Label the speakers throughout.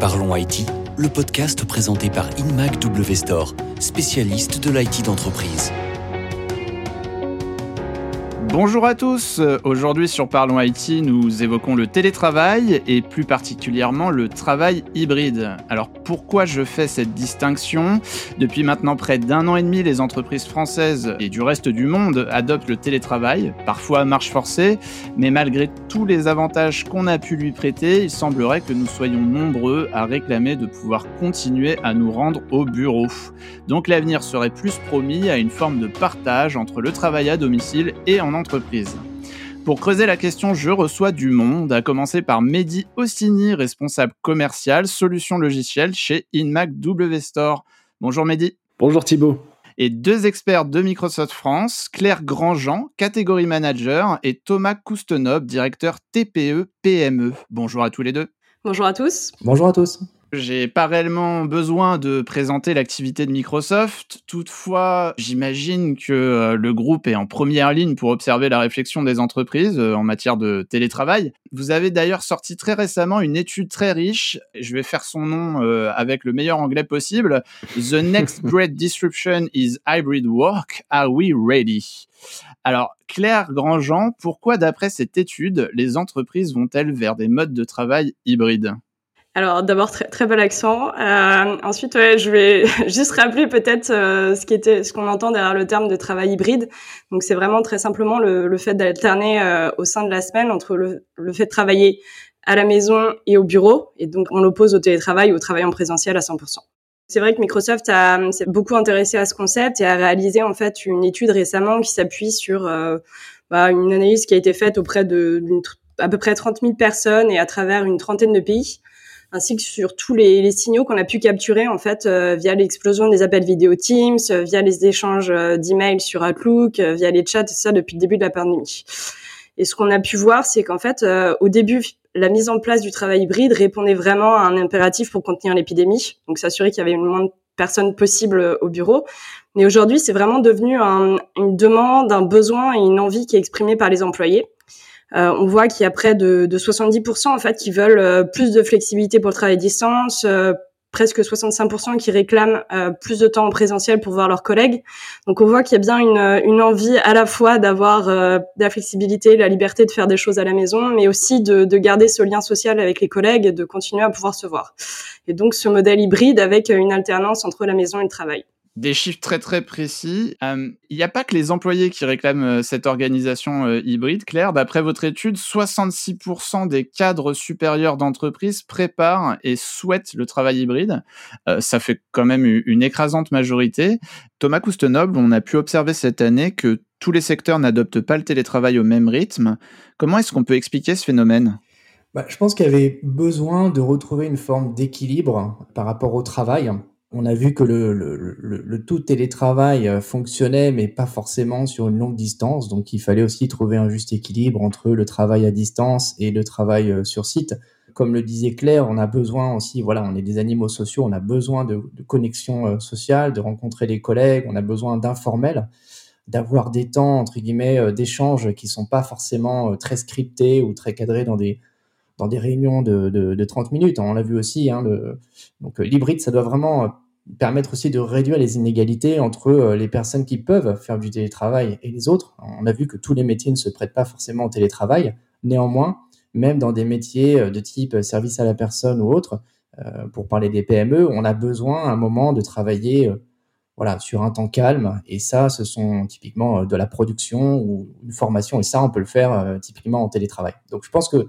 Speaker 1: Parlons IT, le podcast présenté par InMac W spécialiste de l'IT d'entreprise.
Speaker 2: Bonjour à tous, aujourd'hui sur Parlons IT, nous évoquons le télétravail et plus particulièrement le travail hybride. Alors pourquoi je fais cette distinction? Depuis maintenant près d'un an et demi, les entreprises françaises et du reste du monde adoptent le télétravail, parfois à marche forcée, mais malgré tous les avantages qu'on a pu lui prêter, il semblerait que nous soyons nombreux à réclamer de pouvoir continuer à nous rendre au bureau. Donc l'avenir serait plus promis à une forme de partage entre le travail à domicile et en entreprise. Pour creuser la question, je reçois du monde, à commencer par Mehdi Ossini, responsable commercial solutions logicielles chez InMac W Store. Bonjour Mehdi.
Speaker 3: Bonjour Thibault.
Speaker 2: Et deux experts de Microsoft France, Claire Grandjean, catégorie manager, et Thomas Coustenop, directeur TPE PME. Bonjour à tous les deux.
Speaker 4: Bonjour à tous.
Speaker 3: Bonjour à tous.
Speaker 2: J'ai pas réellement besoin de présenter l'activité de Microsoft. Toutefois, j'imagine que euh, le groupe est en première ligne pour observer la réflexion des entreprises euh, en matière de télétravail. Vous avez d'ailleurs sorti très récemment une étude très riche. Je vais faire son nom euh, avec le meilleur anglais possible. The next great disruption is hybrid work. Are we ready? Alors, Claire Grandjean, pourquoi d'après cette étude, les entreprises vont-elles vers des modes de travail hybrides?
Speaker 4: Alors d'abord très très bel accent. Euh, ensuite, ouais, je vais juste rappeler peut-être euh, ce qui était, ce qu'on entend derrière le terme de travail hybride. Donc c'est vraiment très simplement le, le fait d'alterner euh, au sein de la semaine entre le, le, fait de travailler à la maison et au bureau, et donc on l'oppose au télétravail ou au travail en présentiel à 100%. C'est vrai que Microsoft s'est beaucoup intéressé à ce concept et a réalisé en fait une étude récemment qui s'appuie sur euh, bah, une analyse qui a été faite auprès de à peu près 30 000 personnes et à travers une trentaine de pays ainsi que sur tous les, signaux qu'on a pu capturer en fait euh, via l'explosion des appels vidéo Teams, euh, via les échanges euh, d'emails sur Outlook, via les chats, et ça depuis le début de la pandémie. Et ce qu'on a pu voir, c'est qu'en fait, au début, la mise en place du travail hybride répondait vraiment à un impératif pour contenir l'épidémie, donc s'assurer qu'il y avait le moins de personnes possible au bureau. Mais aujourd'hui, c'est vraiment devenu un, une demande, un besoin et une envie qui est exprimée par les employés. Euh, on voit qu'il y a près de, de 70% en fait qui veulent euh, plus de flexibilité pour le travail à distance, euh, presque 65% qui réclament plus de temps en présentiel pour voir leurs collègues. Donc on voit qu'il y a bien une, une envie à la fois d'avoir de la flexibilité, la liberté de faire des choses à la maison, mais aussi de, de, garder ce lien social avec les collègues et de continuer à pouvoir se voir. Et donc ce modèle hybride avec une alternance entre la maison et le travail
Speaker 2: des chiffres très très précis. Il n'y a pas que les employés qui réclament euh, cette organisation euh, hybride, Claire. D'après votre étude, 66% des cadres supérieurs d'entreprise préparent et souhaitent le travail hybride. Euh, ça fait quand même une écrasante majorité. Thomas Coustenoble, on a pu observer cette année que tous les secteurs n'adoptent pas le télétravail au même rythme. Comment est-ce qu'on peut expliquer ce phénomène?
Speaker 3: Bah, Je pense qu'il y avait besoin de retrouver une forme d'équilibre par rapport au travail on a vu que le, le, le, tout télétravail euh, fonctionnait, mais pas forcément sur une longue distance. Donc, il fallait aussi trouver un juste équilibre entre le travail à distance et le travail euh, sur site. Comme le disait Claire, on a besoin aussi, voilà, on est des animaux sociaux, on a besoin de, de connexion euh, sociale, de rencontrer des collègues, on a besoin d'informel, d'avoir des temps, entre guillemets, d'échanges qui sont pas forcément très scriptés ou très cadrés dans des, dans des réunions de, de, de 30 minutes. On l'a vu aussi. Hein, donc euh, l'hybride, ça doit vraiment euh, permettre aussi de réduire les inégalités entre euh, les personnes qui peuvent faire du télétravail et les autres. On a vu que tous les métiers ne se prêtent pas forcément au télétravail. Néanmoins, même dans des métiers de type service à la personne ou autre, pour parler des PME, on a besoin à un moment de travailler voilà, sur un temps calme. Et ça, ce sont typiquement de la production ou une formation. Et ça, on peut le faire typiquement en télétravail. Donc, je pense que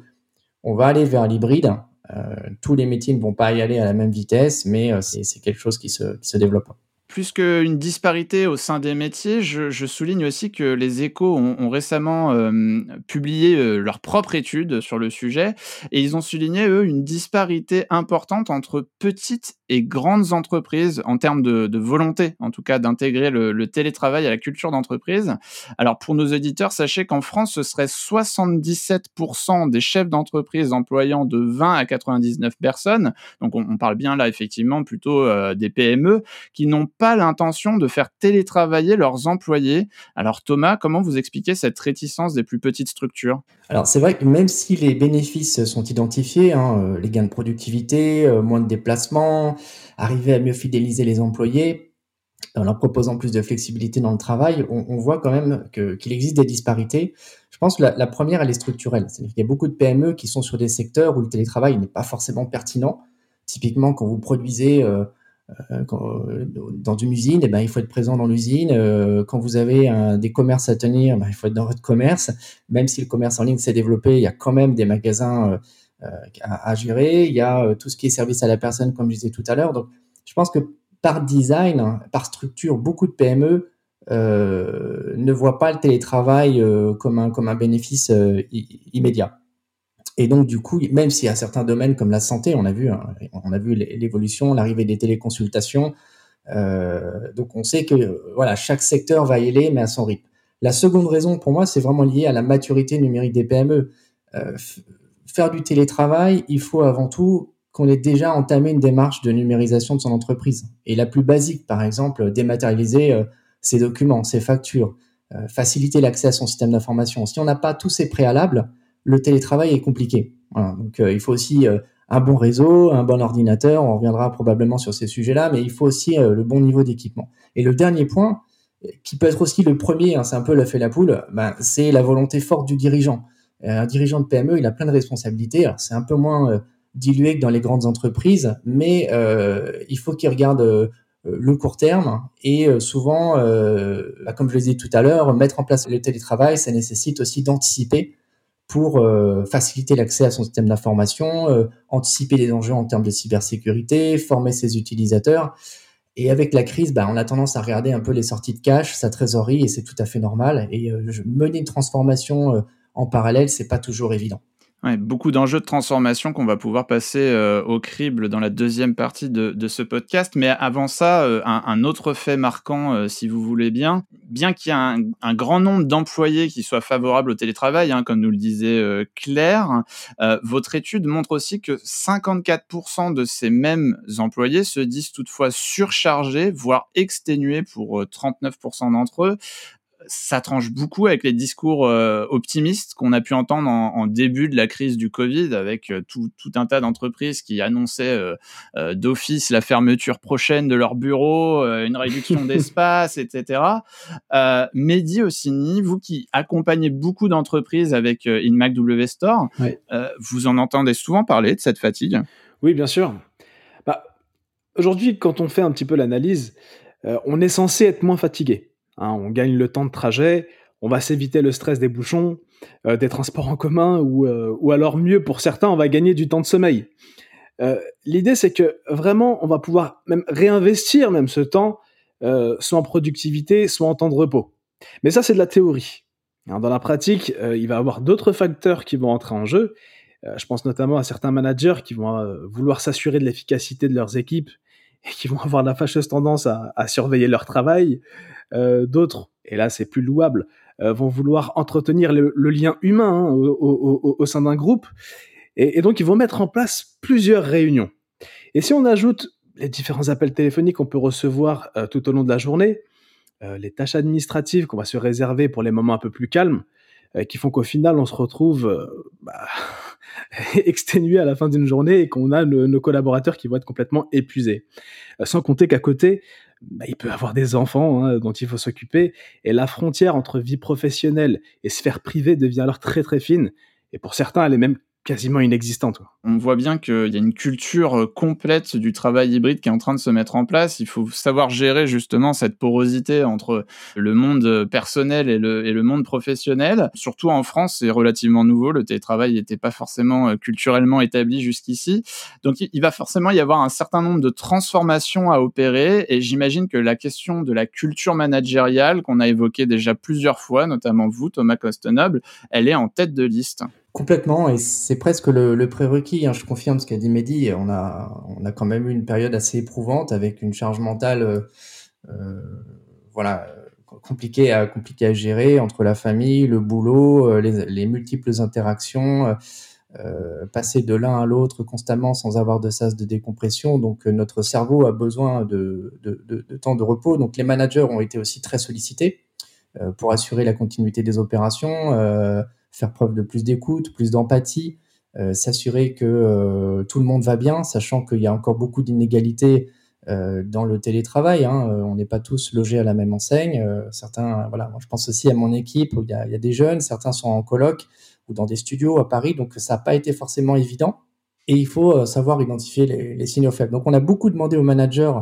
Speaker 3: on va aller vers l'hybride. Euh, tous les métiers ne vont pas y aller à la même vitesse, mais euh, c'est quelque chose qui se, qui se développe
Speaker 2: plus qu'une disparité au sein des métiers, je, souligne aussi que les échos ont, récemment euh, publié euh, leur propre étude sur le sujet et ils ont souligné, eux, une disparité importante entre petites et grandes entreprises en termes de, volonté, en tout cas, d'intégrer le, télétravail à la culture d'entreprise. Alors, pour nos auditeurs, sachez qu'en France, ce serait 77% des chefs d'entreprise employant de 20 à 99 personnes, donc on, parle bien là, effectivement, plutôt euh, des PME, qui n'ont pas l'intention de faire télétravailler leurs employés. Alors Thomas, comment vous expliquez cette réticence des plus petites structures?
Speaker 3: Alors c'est vrai que même si les bénéfices sont identifiés, hein, euh, les gains de productivité, euh, moins de déplacements, arriver à mieux fidéliser les employés, en leur proposant plus de flexibilité dans le travail, on, voit quand même qu'il existe des disparités. Je pense que la, première, elle est structurelle. C'est-à-dire y a beaucoup de PME qui sont sur des secteurs où le télétravail n'est pas forcément pertinent. Typiquement, quand vous produisez euh, euh, euh, dans une usine, eh ben, il faut être présent dans l'usine. quand vous avez des commerces à tenir, ben, il faut être dans votre commerce. Même si le commerce en ligne s'est développé, il y a quand même des magasins à, gérer. Il y a tout ce qui est service à la personne, comme je disais tout à l'heure. Donc, je pense que par design, par structure, beaucoup de PME euh, ne voient pas le télétravail euh, comme, un, comme un bénéfice euh, immédiat. Et donc, du coup, même y a certains domaines comme la santé, on a vu, hein, on a vu l'évolution, l'arrivée des téléconsultations. donc, on sait que voilà, chaque secteur va y aller, mais à son rythme. La seconde raison, pour moi, c'est vraiment lié à la maturité numérique des PME. faire du télétravail, il faut avant tout qu'on ait déjà entamé une démarche de numérisation de son entreprise. Et la plus basique, par exemple, dématérialiser euh, ses documents, ses factures, euh, faciliter l'accès à son système d'information. Si on n'a pas tous ces préalables, le télétravail est compliqué. Donc euh, il faut aussi un bon réseau, un bon ordinateur, on reviendra probablement sur ces sujets-là, mais il faut aussi le bon niveau d'équipement. Et le dernier point, qui peut être aussi le premier, hein, c'est un peu le fait la poule, ben, c'est la volonté forte du dirigeant. Un dirigeant de PME, il a plein de responsabilités. c'est un peu moins dilué que dans les grandes entreprises, mais euh, il faut qu'ils regardent euh, le court terme et euh, souvent, bah, comme je le disais tout à l'heure, mettre en place le télétravail, ça nécessite aussi d'anticiper pour faciliter l'accès à son système d'information, anticiper les enjeux en termes de cybersécurité, former ses utilisateurs. Et avec la crise, bah, on a tendance à regarder un peu les sorties de cash, sa trésorerie, et c'est tout à fait normal. Et mener une transformation en parallèle, c'est pas toujours évident.
Speaker 2: Beaucoup d'enjeux de transformation qu'on va pouvoir passer euh, au crible dans la deuxième partie de, de ce podcast. Mais avant ça, euh, un, autre fait marquant, euh, si vous voulez bien, bien qu'il y ait un, grand nombre d'employés qui soient favorables au télétravail, hein, comme nous le disait Claire, votre étude montre aussi que 54% de ces mêmes employés se disent toutefois surchargés, voire exténués pour 39% d'entre eux, ça tranche beaucoup avec les discours euh, optimistes qu'on a pu entendre en, début de la crise du Covid, avec euh, tout, un tas d'entreprises qui annonçaient euh, d'office la fermeture prochaine de leurs bureaux, une réduction d'espace, etc. Mehdi Ossini, vous qui accompagnez beaucoup d'entreprises avec InMac W Store, vous en entendez souvent parler de cette fatigue?
Speaker 5: Oui, bien sûr. Bah, Aujourd'hui, quand on fait un petit peu l'analyse, on est censé être moins fatigué. Hein, on gagne le temps de trajet, on va s'éviter le stress des bouchons, euh, des transports en commun, euh, ou, alors mieux pour certains, on va gagner du temps de sommeil. Euh, l'idée, c'est que vraiment, on va pouvoir même réinvestir même ce temps, soit en productivité, soit en temps de repos. Mais ça, c'est de la théorie. Hein, dans la pratique, il va y avoir d'autres facteurs qui vont entrer en jeu. je pense notamment à certains managers qui vont vouloir s'assurer de l'efficacité de leurs équipes et qui vont avoir la fâcheuse tendance à, surveiller leur travail. Euh, d'autres, et là c'est plus louable, euh, vont vouloir entretenir le, lien humain hein, au, sein d'un groupe, et, donc ils vont mettre en place plusieurs réunions. Et si on ajoute les différents appels téléphoniques qu'on peut recevoir euh, tout au long de la journée, les tâches administratives qu'on va se réserver pour les moments un peu plus calmes, qui font qu'au final on se retrouve bah, exténué à la fin d'une journée et qu'on a nos collaborateurs qui vont être complètement épuisés. sans compter qu'à côté, bah, il peut avoir des enfants hein, dont il faut s'occuper, et la frontière entre vie professionnelle et sphère privée devient alors très très fine, et pour certains elle est même quasiment inexistante.
Speaker 2: On voit bien qu'il y a une culture euh, complète du travail hybride qui est en train de se mettre en place. Il faut savoir gérer justement cette porosité entre le monde euh, personnel et le, monde professionnel. Surtout en France, c'est relativement nouveau. Le télétravail n'était pas forcément euh, culturellement établi jusqu'ici. Donc il va forcément y avoir un certain nombre de transformations à opérer. Et j'imagine que la question de la culture managériale qu'on a évoquée déjà plusieurs fois, notamment vous, Thomas Costenoble, elle est en tête de liste.
Speaker 3: Complètement, et c'est presque le, prérequis. Hein, je confirme ce qu'a dit Mehdi. On a, on a quand même eu une période assez éprouvante avec une charge mentale, euh, euh voilà, compliquée à compliquée à gérer entre la famille, le boulot, euh, les, les multiples interactions. passer de l'un à l'autre constamment sans avoir de sas de décompression. Donc notre cerveau a besoin de, de, temps de repos. Donc les managers ont été aussi très sollicités pour assurer la continuité des opérations, faire preuve de plus d'écoute, plus d'empathie, euh, s'assurer que tout le monde va bien, sachant qu'il y a encore beaucoup d'inégalités dans le télétravail. Hein. on n'est pas tous logés à la même enseigne. certains, voilà, je pense aussi à mon équipe où il y a, des jeunes, certains sont en coloc ou dans des studios à Paris, donc ça n'a pas été forcément évident. Et il faut euh, savoir identifier les, les, signaux faibles. Donc on a beaucoup demandé aux managers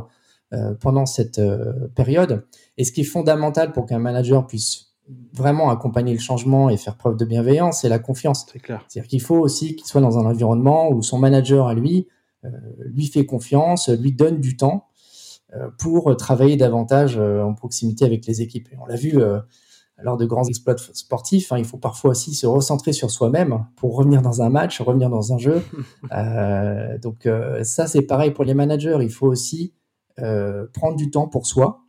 Speaker 3: euh, pendant cette euh, période. Et ce qui est fondamental pour qu'un manager puisse vraiment accompagner le changement et faire preuve de bienveillance, c'est la confiance.
Speaker 5: C'est clair.
Speaker 3: C'est-à-dire qu'il faut aussi qu'il soit dans un environnement où son manager à lui euh, lui fait confiance, lui donne du temps euh, pour travailler davantage en proximité avec les équipes. Et on l'a vu lors de grands exploits sportifs, hein, il faut parfois aussi se recentrer sur soi-même pour revenir dans un match, revenir dans un jeu. euh, donc euh, ça, c'est pareil pour les managers. Il faut aussi euh, prendre du temps pour soi,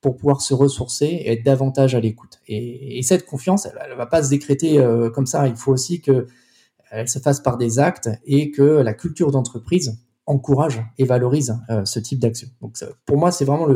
Speaker 3: pour pouvoir se ressourcer et être davantage à l'écoute. Et, et, cette confiance, elle ne va pas se décréter euh, comme ça. Il faut aussi que elle se fasse par des actes et que la culture d'entreprise encourage et valorise euh, ce type d'action. Donc pour moi, c'est vraiment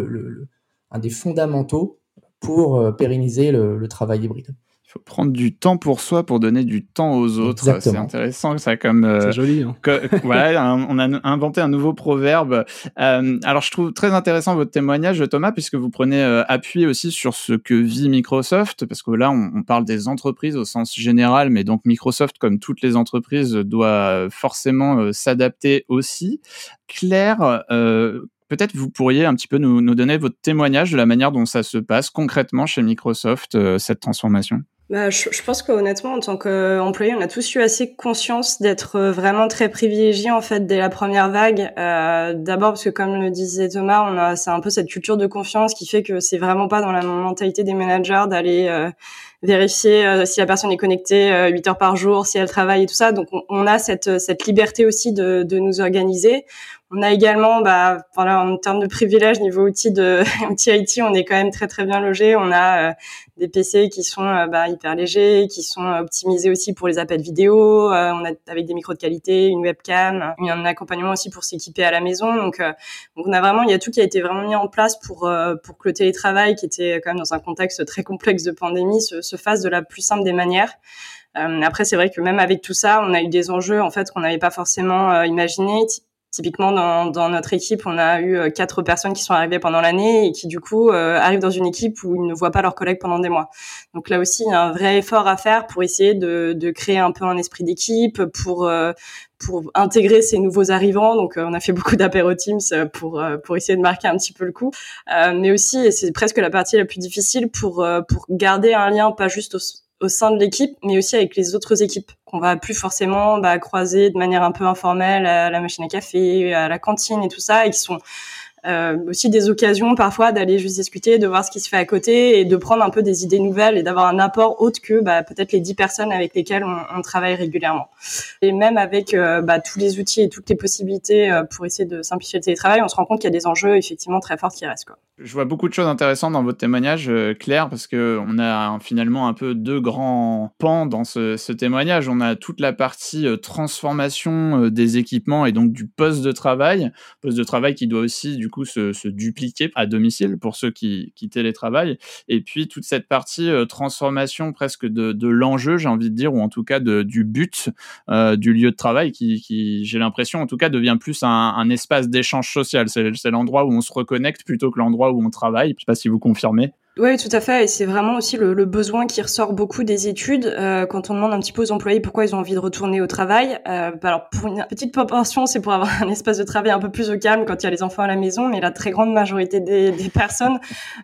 Speaker 3: un des fondamentaux pour euh, pérenniser le, travail hybride.
Speaker 2: Il faut prendre du temps pour soi pour donner du temps aux autres. C'est intéressant ça comme.
Speaker 5: Euh, c'est joli. Hein.
Speaker 2: Que, ouais, on a inventé un nouveau proverbe. Euh, alors je trouve très intéressant votre témoignage, Thomas, puisque vous prenez euh, appui aussi sur ce que vit Microsoft, parce que là on, on, parle des entreprises au sens général, mais donc Microsoft, comme toutes les entreprises, doit forcément s'adapter aussi. Claire, peut-être vous pourriez un petit peu nous, nous, donner votre témoignage de la manière dont ça se passe concrètement chez Microsoft, euh, cette transformation.
Speaker 4: Bah, je, je, pense qu'honnêtement, en tant qu'employé, on a tous eu assez conscience d'être vraiment très privilégiés en fait dès la première vague. Euh, D'abord parce que, comme le disait Thomas, on a c'est un peu cette culture de confiance qui fait que c'est vraiment pas dans la mentalité des managers d'aller euh, vérifier euh, si la personne est connectée euh, 8 heures par jour, si elle travaille et tout ça. Donc, on, on a cette cette liberté aussi de, de nous organiser. On a également, bah, voilà, en termes de privilèges niveau outils de outils IT, on est quand même très très bien logé. On a euh, des PC qui sont euh, bah, hyper légers, qui sont optimisés aussi pour les appels vidéo. Euh, on a avec des micros de qualité, une webcam, un accompagnement aussi pour s'équiper à la maison. Donc, euh, donc on a vraiment, il y a tout qui a été vraiment mis en place pour euh, pour que le télétravail, qui était quand même dans un contexte très complexe de pandémie, se, se fasse de la plus simple des manières. après, c'est vrai que même avec tout ça, on a eu des enjeux en fait qu'on n'avait pas forcément imaginé Typiquement, dans, dans, notre équipe, on a eu euh, quatre personnes qui sont arrivées pendant l'année et qui, du coup, euh, arrivent dans une équipe où ils ne voient pas leurs collègues pendant des mois. Donc là aussi, il y a un vrai effort à faire pour essayer de, de créer un peu un esprit d'équipe, pour euh, pour intégrer ces nouveaux arrivants. Donc, euh, on a fait beaucoup d'apéro Teams pour pour essayer de marquer un petit peu le coup, mais aussi, et c'est presque la partie la plus difficile, pour pour garder un lien pas juste au au sein de l'équipe, mais aussi avec les autres équipes qu'on va plus forcément bah, croiser de manière un peu informelle à la machine à café, à la cantine et tout ça, et qui sont euh, aussi des occasions parfois d'aller juste discuter, de voir ce qui se fait à côté et de prendre un peu des idées nouvelles et d'avoir un apport autre que bah, peut-être les dix personnes avec lesquelles on, on, travaille régulièrement. Et même avec euh, bah, tous les outils et toutes les possibilités euh, pour essayer de simplifier le télétravail, on se rend compte qu'il y a des enjeux effectivement très forts qui restent. Quoi.
Speaker 2: Je vois beaucoup de choses intéressantes dans votre témoignage, euh, Claire, parce que on a finalement un peu deux grands pans dans ce, témoignage. On a toute la partie euh, transformation euh, des équipements et donc du poste de travail, poste de travail qui doit aussi du coup se, dupliquer à domicile pour ceux qui, qui télétravaillent, et puis toute cette partie transformation presque de, l'enjeu, j'ai envie de dire, ou en tout cas du but du lieu de travail, qui, qui j'ai l'impression en tout cas devient plus un, un espace d'échange social. C'est l'endroit où on se reconnecte plutôt que l'endroit où on travaille. Je sais pas si vous confirmez.
Speaker 4: Oui, tout à fait. Et c'est vraiment aussi le, le, besoin qui ressort beaucoup des études euh, quand on demande un petit peu aux employés pourquoi ils ont envie de retourner au travail. Euh, alors, pour une petite proportion, c'est pour avoir un espace de travail un peu plus au calme quand il y a les enfants à la maison, mais la très grande majorité des, des personnes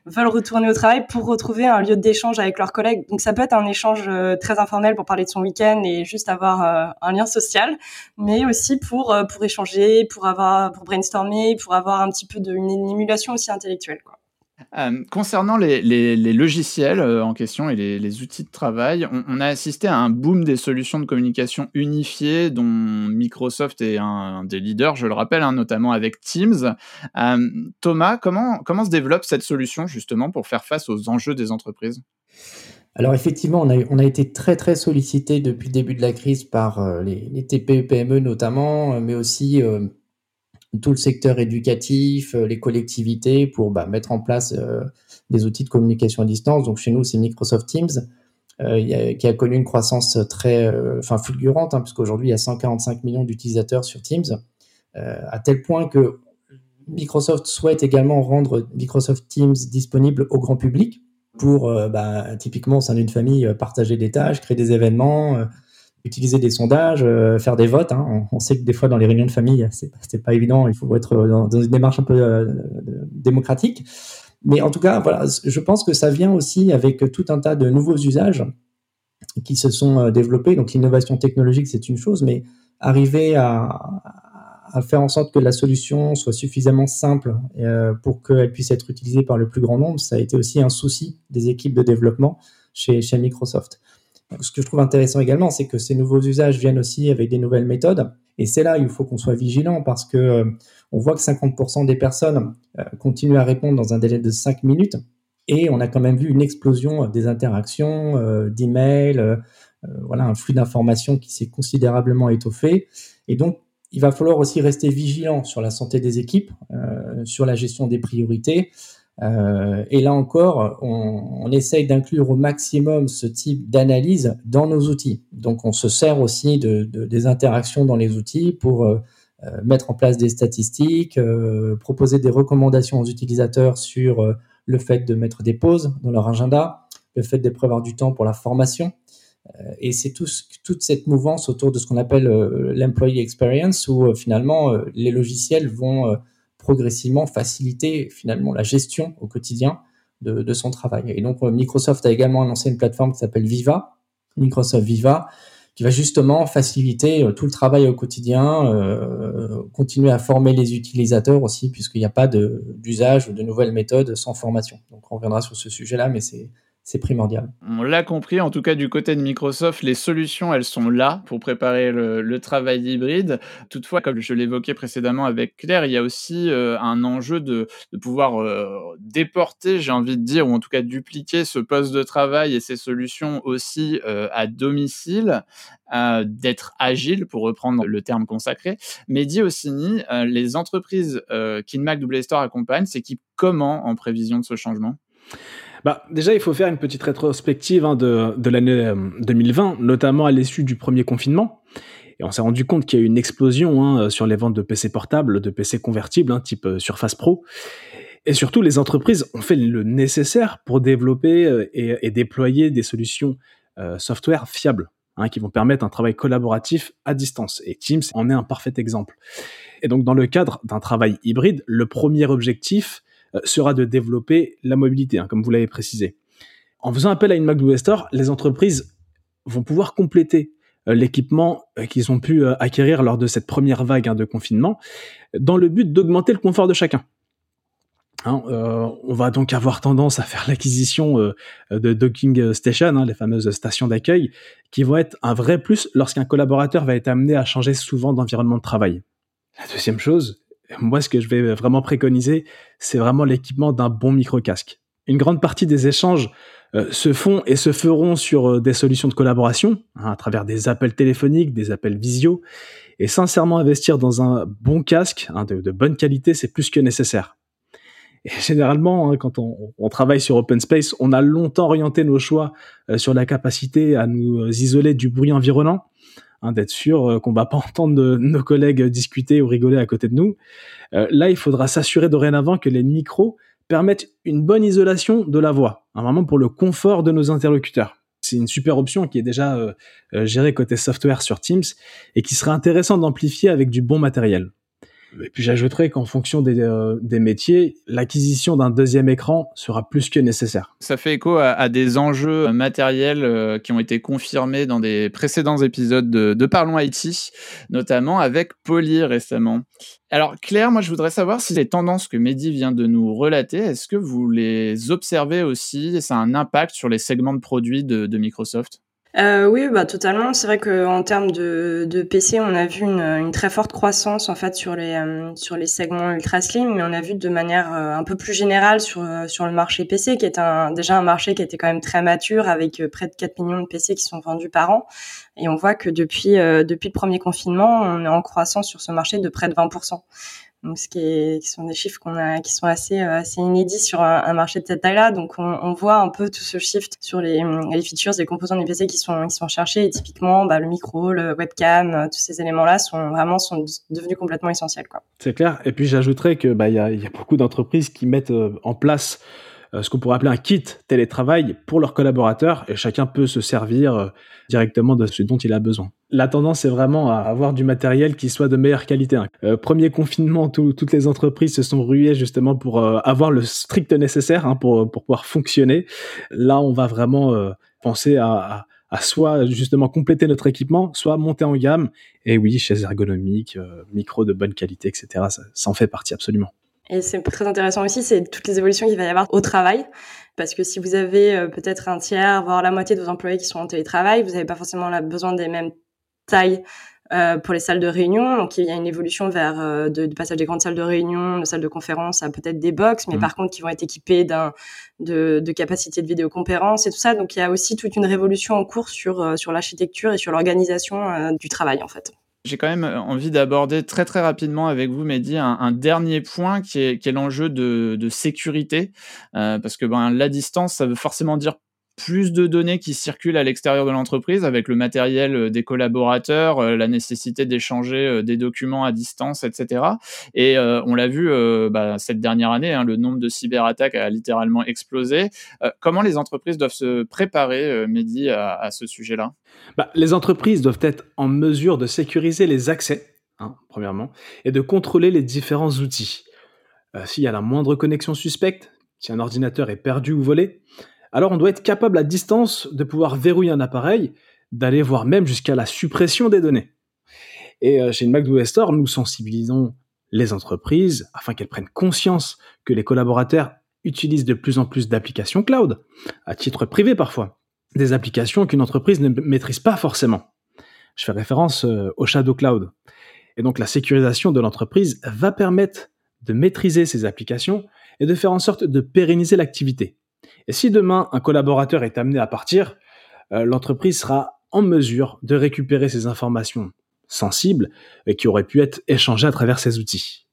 Speaker 4: veulent retourner au travail pour retrouver un lieu d'échange avec leurs collègues. Donc, ça peut être un échange euh, très informel pour parler de son week-end et juste avoir euh, un lien social, mais aussi pour euh, pour échanger, pour avoir pour brainstormer, pour avoir un petit peu d'une émulation aussi intellectuelle. Quoi.
Speaker 2: Euh, concernant les, logiciels euh, en question et les, outils de travail, on, a assisté à un boom des solutions de communication unifiées dont Microsoft est un, des leaders, je le rappelle, hein, notamment avec Teams. Euh, Thomas, comment, se développe cette solution justement pour faire face aux enjeux des entreprises?
Speaker 3: Alors effectivement, on a, été très très sollicité depuis le début de la crise par les, les TPE PME notamment, mais aussi tout le secteur éducatif, les collectivités pour bah, mettre en place des outils de communication à distance. Donc chez nous, c'est Microsoft Teams qui a connu une croissance très, fulgurante, hein, puisqu'aujourd'hui il y a 145 millions d'utilisateurs sur Teams, à tel point que Microsoft souhaite également rendre Microsoft Teams disponible au grand public pour, euh, bah, typiquement, au sein d'une famille, euh, partager des tâches, créer des événements, euh, utiliser des sondages, faire des votes. Hein. On, sait que des fois, dans les réunions de famille, c'est, pas évident. Il faut être dans, une démarche un peu démocratique. Mais en tout cas, voilà, je pense que ça vient aussi avec tout un tas de nouveaux usages qui se sont développés. Donc, l'innovation technologique, c'est une chose, mais arriver à, faire en sorte que la solution soit suffisamment simple euh, pour qu'elle puisse être utilisée par le plus grand nombre, ça a été aussi un souci des équipes de développement chez Microsoft. Ce que je trouve intéressant également, c'est que ces nouveaux usages viennent aussi avec des nouvelles méthodes. Et c'est là où il faut qu'on soit vigilant parce que euh, on voit que 50% des personnes euh, continuent à répondre dans un délai de 5 minutes. Et on a quand même vu une explosion des interactions, d'emails, voilà, un flux d'informations qui s'est considérablement étoffé. Et donc, il va falloir aussi rester vigilant sur la santé des équipes, euh, sur la gestion des priorités. Euh, et là encore, on, essaye d'inclure au maximum ce type d'analyse dans nos outils. Donc, on se sert aussi de, de des interactions dans les outils pour euh, euh mettre en place des statistiques, proposer des recommandations aux utilisateurs sur le fait de mettre des pauses dans leur agenda, le fait de prévoir du temps pour la formation. Et c'est tout, toute cette mouvance autour de ce qu'on appelle l'employee experience, où finalement les logiciels vont progressivement faciliter finalement la gestion au quotidien de, son travail. Et donc Microsoft a également annoncé une plateforme qui s'appelle Viva, Microsoft Viva, qui va justement faciliter tout le travail au quotidien, euh, continuer à former les utilisateurs aussi, puisqu'il n'y a pas d'usage ou de nouvelles méthodes sans formation. Donc on reviendra sur ce sujet-là, mais c'est c'est primordial.
Speaker 2: On l'a compris, en tout cas du côté de Microsoft, les solutions, elles sont là pour préparer le, travail hybride. Toutefois, comme je l'évoquais précédemment avec Claire, il y a aussi euh, un enjeu de, pouvoir euh, déporter, j'ai envie de dire, ou en tout cas dupliquer ce poste de travail et ces solutions aussi euh, à domicile, d'être agile, pour reprendre le terme consacré. Mais dit aussi, les entreprises qu'InMac Double Store accompagne s'équipent comment en prévision de ce changement
Speaker 5: bah, déjà, il faut faire une petite rétrospective hein, de, de l'année 2020, euh, notamment à l'issue du premier confinement. Et on s'est rendu compte qu'il y a eu une explosion hein, sur les ventes de PC portables, de PC convertibles, hein, type euh, Surface Pro. Et surtout, les entreprises ont fait le nécessaire pour développer euh, et, déployer des solutions euh, software fiables, qui vont permettre un travail collaboratif à distance. Et Teams en est un parfait exemple. Et donc, dans le cadre d'un travail hybride, le premier objectif, euh, sera de développer la mobilité, hein, comme vous l'avez précisé. En faisant appel à une Mac Store, les entreprises vont pouvoir compléter euh, l'équipement euh, qu'ils ont pu acquérir lors de cette première vague hein, de confinement, dans le but d'augmenter le confort de chacun. Hein, on va donc avoir tendance à faire l'acquisition de docking station, les fameuses stations d'accueil, qui vont être un vrai plus lorsqu'un collaborateur va être amené à changer souvent d'environnement de travail. La deuxième chose, moi, ce que je vais vraiment préconiser, c'est vraiment l'équipement d'un bon micro-casque. Une grande partie des échanges euh, se font et se feront sur euh, des solutions de collaboration, hein, à travers des appels téléphoniques, des appels visio. Et sincèrement, investir dans un bon casque hein, de, bonne qualité, c'est plus que nécessaire. Et généralement, hein, quand on, travaille sur Open Space, on a longtemps orienté nos choix euh, sur la capacité à nous isoler du bruit environnant Hein, d'être sûr euh, qu'on va pas entendre nos collègues discuter ou rigoler à côté de nous. Euh, là, il faudra s'assurer dorénavant que les micros permettent une bonne isolation de la voix, hein, vraiment pour le confort de nos interlocuteurs. C'est une super option qui est déjà euh, gérée côté software sur Teams et qui serait intéressant d'amplifier avec du bon matériel. Et puis j'ajouterais qu'en fonction des, euh, des métiers, l'acquisition d'un deuxième écran sera plus que nécessaire.
Speaker 2: Ça fait écho à, des enjeux matériels euh, qui ont été confirmés dans des précédents épisodes de, Parlons IT, notamment avec Poly récemment. Alors Claire, moi je voudrais savoir si les tendances que Mehdi vient de nous relater, est-ce que vous les observez aussi? Et ça a un impact sur les segments de produits de Microsoft?
Speaker 4: Euh, oui, bah totalement. C'est vrai qu'en termes de, de PC, on a vu une, une, très forte croissance en fait sur les euh, sur les segments ultra slim, mais on a vu de manière euh, un peu plus générale sur euh, sur le marché PC, qui est un déjà un marché qui était quand même très mature, avec près de 4 millions de PC qui sont vendus par an. Et on voit que depuis depuis le premier confinement, on est en croissance sur ce marché de près de 20% ce qui, sont des chiffres qu'on a, qui sont assez, euh, assez inédits sur un, marché de cette taille-là. Donc on, voit un peu tout ce shift sur les, les features des composants du PC qui sont, qui sont cherchés. Et typiquement, bah, le micro, le webcam, euh, tous ces éléments-là sont vraiment sont devenus complètement essentiels.
Speaker 5: C'est clair. Et puis j'ajouterais que bah y a, y a beaucoup d'entreprises qui mettent euh, en place ce qu'on pourrait appeler un kit télétravail pour leurs collaborateurs et chacun peut se servir directement de ce dont il a besoin la tendance est vraiment à avoir du matériel qui soit de meilleure qualité. Hein. Euh, premier confinement, toutes les entreprises se sont ruées justement pour euh, avoir le strict nécessaire hein, pour, pour pouvoir fonctionner. Là, on va vraiment euh, penser à, à, soit justement compléter notre équipement, soit monter en gamme. Et oui, chaises ergonomiques, micro de bonne qualité, etc. Ça, ça en fait partie absolument.
Speaker 4: Et c'est très intéressant aussi, c'est toutes les évolutions qu'il va y avoir au travail. Parce que si vous avez peut-être un tiers, voire la moitié de vos employés qui sont en télétravail, vous n'avez pas forcément besoin des mêmes taille euh, pour les salles de réunion. Donc, il y a une évolution vers euh, de, passage des grandes salles de réunion, de salles de conférence à peut-être des box, mais mmh. par contre, qui vont être équipées d'un de, de capacités de vidéoconférence et tout ça. Donc, il y a aussi toute une révolution en cours sur euh, sur l'architecture et sur l'organisation euh, du travail, en fait.
Speaker 2: J'ai quand même envie d'aborder très très rapidement avec vous, Mehdi, un, un dernier point qui est, qui est l'enjeu de, de sécurité, euh, parce que ben, la distance, ça veut forcément dire plus de données qui circulent à l'extérieur de l'entreprise avec le matériel euh, des collaborateurs, euh, la nécessité d'échanger euh, des documents à distance, etc. Et on l'a vu bah, cette dernière année, hein, le nombre de cyberattaques a littéralement explosé. comment les entreprises doivent se préparer, Mehdi, à, ce sujet-là?
Speaker 5: Bah, Les entreprises doivent être en mesure de sécuriser les accès, hein, premièrement, et de contrôler les différents outils. S'il y a la moindre connexion suspecte, si un ordinateur est perdu ou volé, alors on doit être capable à distance de pouvoir verrouiller un appareil, d'aller voir même jusqu'à la suppression des données. Et euh, chez MacDo Store, nous sensibilisons les entreprises afin qu'elles prennent conscience que les collaborateurs utilisent de plus en plus d'applications cloud, à titre privé parfois, des applications qu'une entreprise ne maîtrise pas forcément. Je fais référence euh, au Shadow Cloud. Et donc la sécurisation de l'entreprise va permettre de maîtriser ces applications et de faire en sorte de pérenniser l'activité. Et si demain un collaborateur est amené à partir, euh, l'entreprise sera en mesure de récupérer ces informations sensibles et qui auraient pu être échangées à travers ces outils.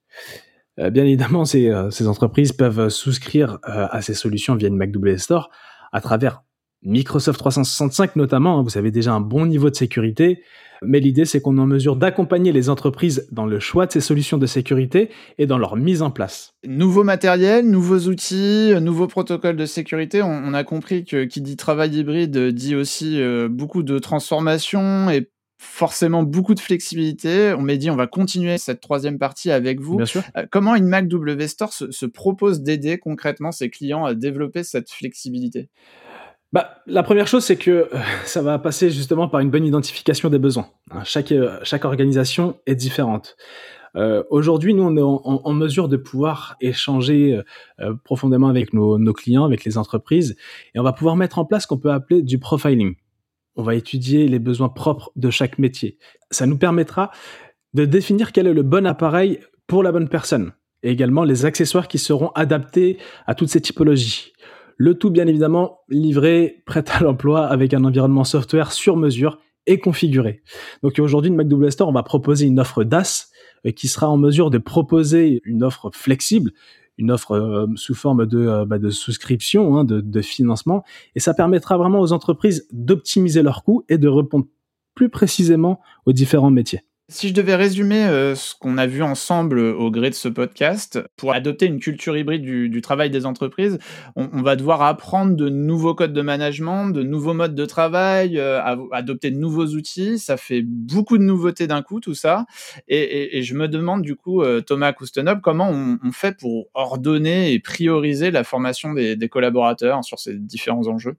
Speaker 5: Euh, bien évidemment, ces, euh, ces, entreprises peuvent souscrire à ces solutions via une MacWS Store à travers Microsoft 365 notamment, hein, vous avez déjà un bon niveau de sécurité, mais l'idée c'est qu'on est en mesure d'accompagner les entreprises dans le choix de ces solutions de sécurité et dans leur mise en place.
Speaker 2: Nouveaux matériels, nouveaux outils, nouveaux protocoles de sécurité, on, a compris que qui dit travail hybride dit aussi euh, beaucoup de transformation et forcément beaucoup de flexibilité. On m'a dit on va continuer cette troisième partie avec vous.
Speaker 5: Bien sûr.
Speaker 2: Euh, comment une Mac W Store se, se propose d'aider concrètement ses clients à développer cette flexibilité?
Speaker 5: Bah, la première chose, c'est que euh, ça va passer justement par une bonne identification des besoins. Hein, chaque, euh, chaque organisation est différente. Euh, Aujourd'hui, nous, on est en, mesure de pouvoir échanger profondément avec nos, nos, clients, avec les entreprises, et on va pouvoir mettre en place ce qu'on peut appeler du profiling. On va étudier les besoins propres de chaque métier. Ça nous permettra de définir quel est le bon appareil pour la bonne personne, et également les accessoires qui seront adaptés à toutes ces typologies. Le tout, bien évidemment, livré, prêt à l'emploi avec un environnement software sur mesure et configuré. Donc aujourd'hui, une MacW Store, on va proposer une offre DAS euh, qui sera en mesure de proposer une offre flexible, une offre euh, sous forme de, euh, bah, souscription, hein, de, de, financement, et ça permettra vraiment aux entreprises d'optimiser leurs coûts et de répondre plus précisément aux différents métiers.
Speaker 2: Si je devais résumer euh, ce qu'on a vu ensemble euh, au gré de ce podcast, pour adopter une culture hybride du, travail des entreprises, on, va devoir apprendre de nouveaux codes de management, de nouveaux modes de travail, euh, adopter de nouveaux outils. Ça fait beaucoup de nouveautés d'un coup, tout ça. Et, je me demande du coup, Thomas Koustenop, comment on, fait pour ordonner et prioriser la formation des, des collaborateurs sur ces différents enjeux?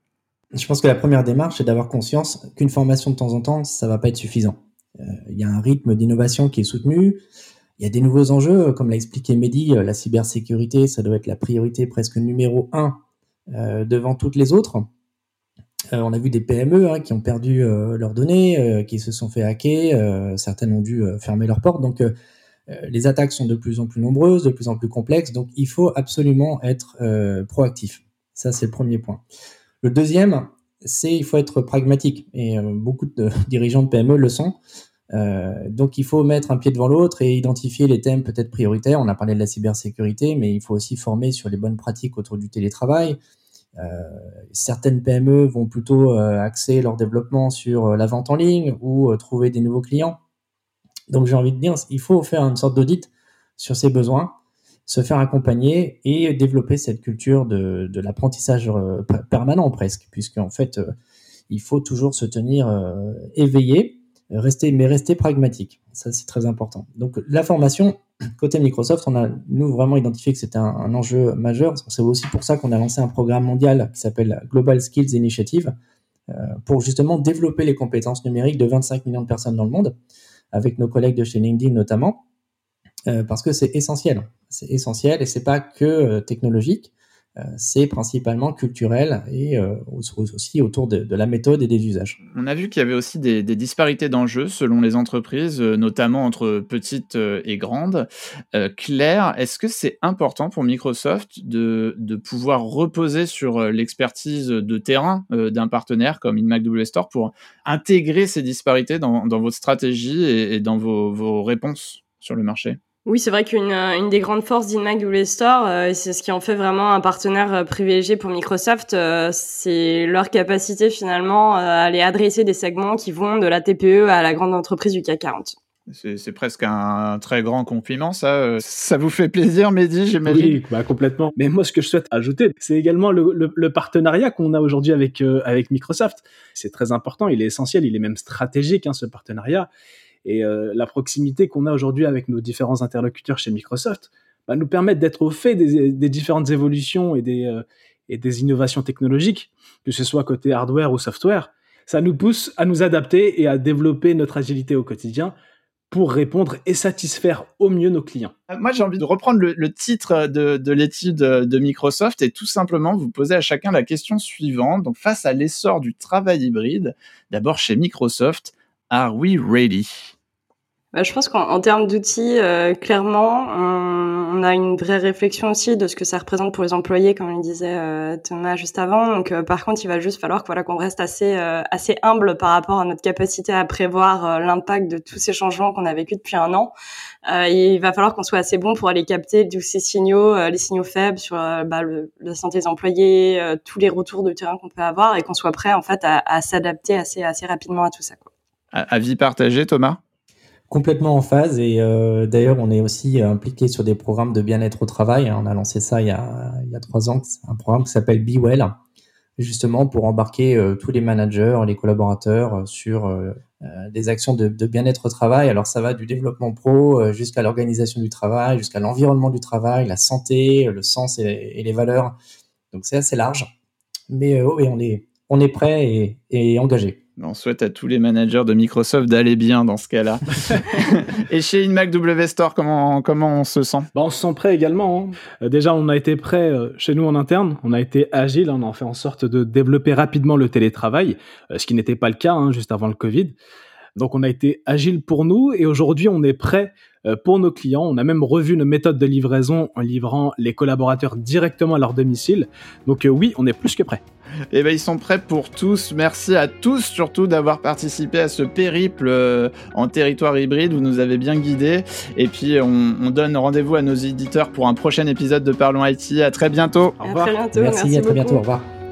Speaker 3: Je pense que la première démarche, c'est d'avoir conscience qu'une formation de temps en temps, ça va pas être suffisant. Euh, il y a un rythme d'innovation qui est soutenu. Il y a des nouveaux enjeux, comme l'a expliqué Mehdi, euh, la cybersécurité, ça doit être la priorité presque numéro un euh, devant toutes les autres. on a vu des PME hein, qui ont perdu leurs données, qui se sont fait hacker, certaines ont dû fermer leurs portes. Donc les attaques sont de plus en plus nombreuses, de plus en plus complexes, donc il faut absolument être proactif. Ça, c'est le premier point. Le deuxième, c'est il faut être pragmatique. Et euh, beaucoup de dirigeants de PME le sont. Euh, donc il faut mettre un pied devant l'autre et identifier les thèmes peut-être prioritaires. On a parlé de la cybersécurité, mais il faut aussi former sur les bonnes pratiques autour du télétravail. Euh, certaines PME vont plutôt axer leur développement sur la vente en ligne ou trouver des nouveaux clients. Donc j'ai envie de dire, il faut faire une sorte d'audit sur ses besoins se faire accompagner et développer cette culture de, de l'apprentissage euh, permanent presque, puisque en fait, euh, il faut toujours se tenir euh, éveillé, rester, mais rester pragmatique. Ça, c'est très important. Donc, la formation, côté Microsoft, on a, nous, vraiment identifié que c'était un, un, enjeu majeur. C'est aussi pour ça qu'on a lancé un programme mondial qui s'appelle Global Skills Initiative, pour justement développer les compétences numériques de 25 millions de personnes dans le monde, avec nos collègues de chez LinkedIn notamment. Euh, parce que c'est essentiel. C'est essentiel et c'est pas que euh, technologique, euh, c'est principalement culturel et aussi autour de, la méthode et des usages.
Speaker 2: On a vu qu'il y avait aussi des, disparités d'enjeux selon les entreprises, notamment entre petites et grandes. Claire, est-ce que c'est important pour Microsoft de, pouvoir reposer sur l'expertise de terrain d'un partenaire comme InMac Store pour intégrer ces disparités dans, votre stratégie et, dans vos réponses sur le marché?
Speaker 4: Oui, c'est vrai qu'une euh, une des grandes forces d'InMac Google Store, euh, c'est ce qui en fait vraiment un partenaire euh, privilégié pour Microsoft, c'est leur capacité finalement à aller adresser des segments qui vont de la TPE à la grande entreprise du CAC 40.
Speaker 2: C'est presque un très grand compliment, ça. Ça vous fait plaisir, Mehdi, j'imagine?
Speaker 5: Oui, bah, complètement. Mais moi, ce que je souhaite ajouter, c'est également le, le, partenariat qu'on a aujourd'hui avec, avec Microsoft. C'est très important, il est essentiel, il est même stratégique, hein, ce partenariat. Et euh, la proximité qu'on a aujourd'hui avec nos différents interlocuteurs chez Microsoft bah, nous permet d'être au fait des, différentes évolutions et des, euh, et des innovations technologiques, que ce soit côté hardware ou software. Ça nous pousse à nous adapter et à développer notre agilité au quotidien pour répondre et satisfaire au mieux nos clients.
Speaker 2: Euh, moi, j'ai envie de reprendre le, le titre de, de l'étude de Microsoft et tout simplement vous poser à chacun la question suivante. Donc, face à l'essor du travail hybride, d'abord chez Microsoft, are we ready?
Speaker 4: Bah, je pense qu'en termes d'outils, euh, clairement, on, a une vraie réflexion aussi de ce que ça représente pour les employés, comme le disait euh, Thomas juste avant. Donc, euh, par contre, il va juste falloir qu'on reste assez, humble par rapport à notre capacité à prévoir l'impact de tous ces changements qu'on a vécu depuis un an. il va falloir qu'on soit assez bon pour aller capter tous ces signaux, les signaux faibles sur bah, la santé des employés, tous les retours de terrain qu'on peut avoir, et qu'on soit prêt en fait à, s'adapter assez, assez rapidement à tout ça. Quoi.
Speaker 2: Avis partagé, Thomas?
Speaker 3: Complètement en phase et euh, d'ailleurs on est aussi impliqué sur des programmes de bien-être au travail. On a lancé ça il y a, trois ans, un programme qui s'appelle Be Well, justement pour embarquer euh, tous les managers, les collaborateurs euh, sur euh, des actions de, bien-être au travail. Alors ça va du développement pro jusqu'à l'organisation du travail, jusqu'à l'environnement du travail, la santé, le sens et, les valeurs. Donc c'est assez large, mais oh, et on est prêt et engagé.
Speaker 2: On souhaite à tous les managers de Microsoft d'aller bien dans ce cas-là. et chez InMac W Store, comment, comment on se sent?
Speaker 5: Bah, On se sent prêt également. Hein. Euh, déjà, on a été prêt euh, chez nous en interne. On a été agile. On a fait en sorte de développer rapidement le télétravail, euh, ce qui n'était pas le cas hein, juste avant le Covid. Donc, on a été agile pour nous et aujourd'hui, on est prêt pour nos clients. On a même revu nos méthodes de livraison en livrant les collaborateurs directement à leur domicile. Donc, oui, on est plus que prêt.
Speaker 2: Et eh ben ils sont prêts pour tous. Merci à tous surtout d'avoir participé à ce périple euh, en territoire hybride. Vous nous avez bien guidés. Et puis on, on donne rendez-vous à nos éditeurs pour un prochain épisode de Parlons IT. À très bientôt.
Speaker 4: Au revoir. À très bientôt.
Speaker 3: Merci,
Speaker 4: Merci
Speaker 3: à très bientôt. Au revoir.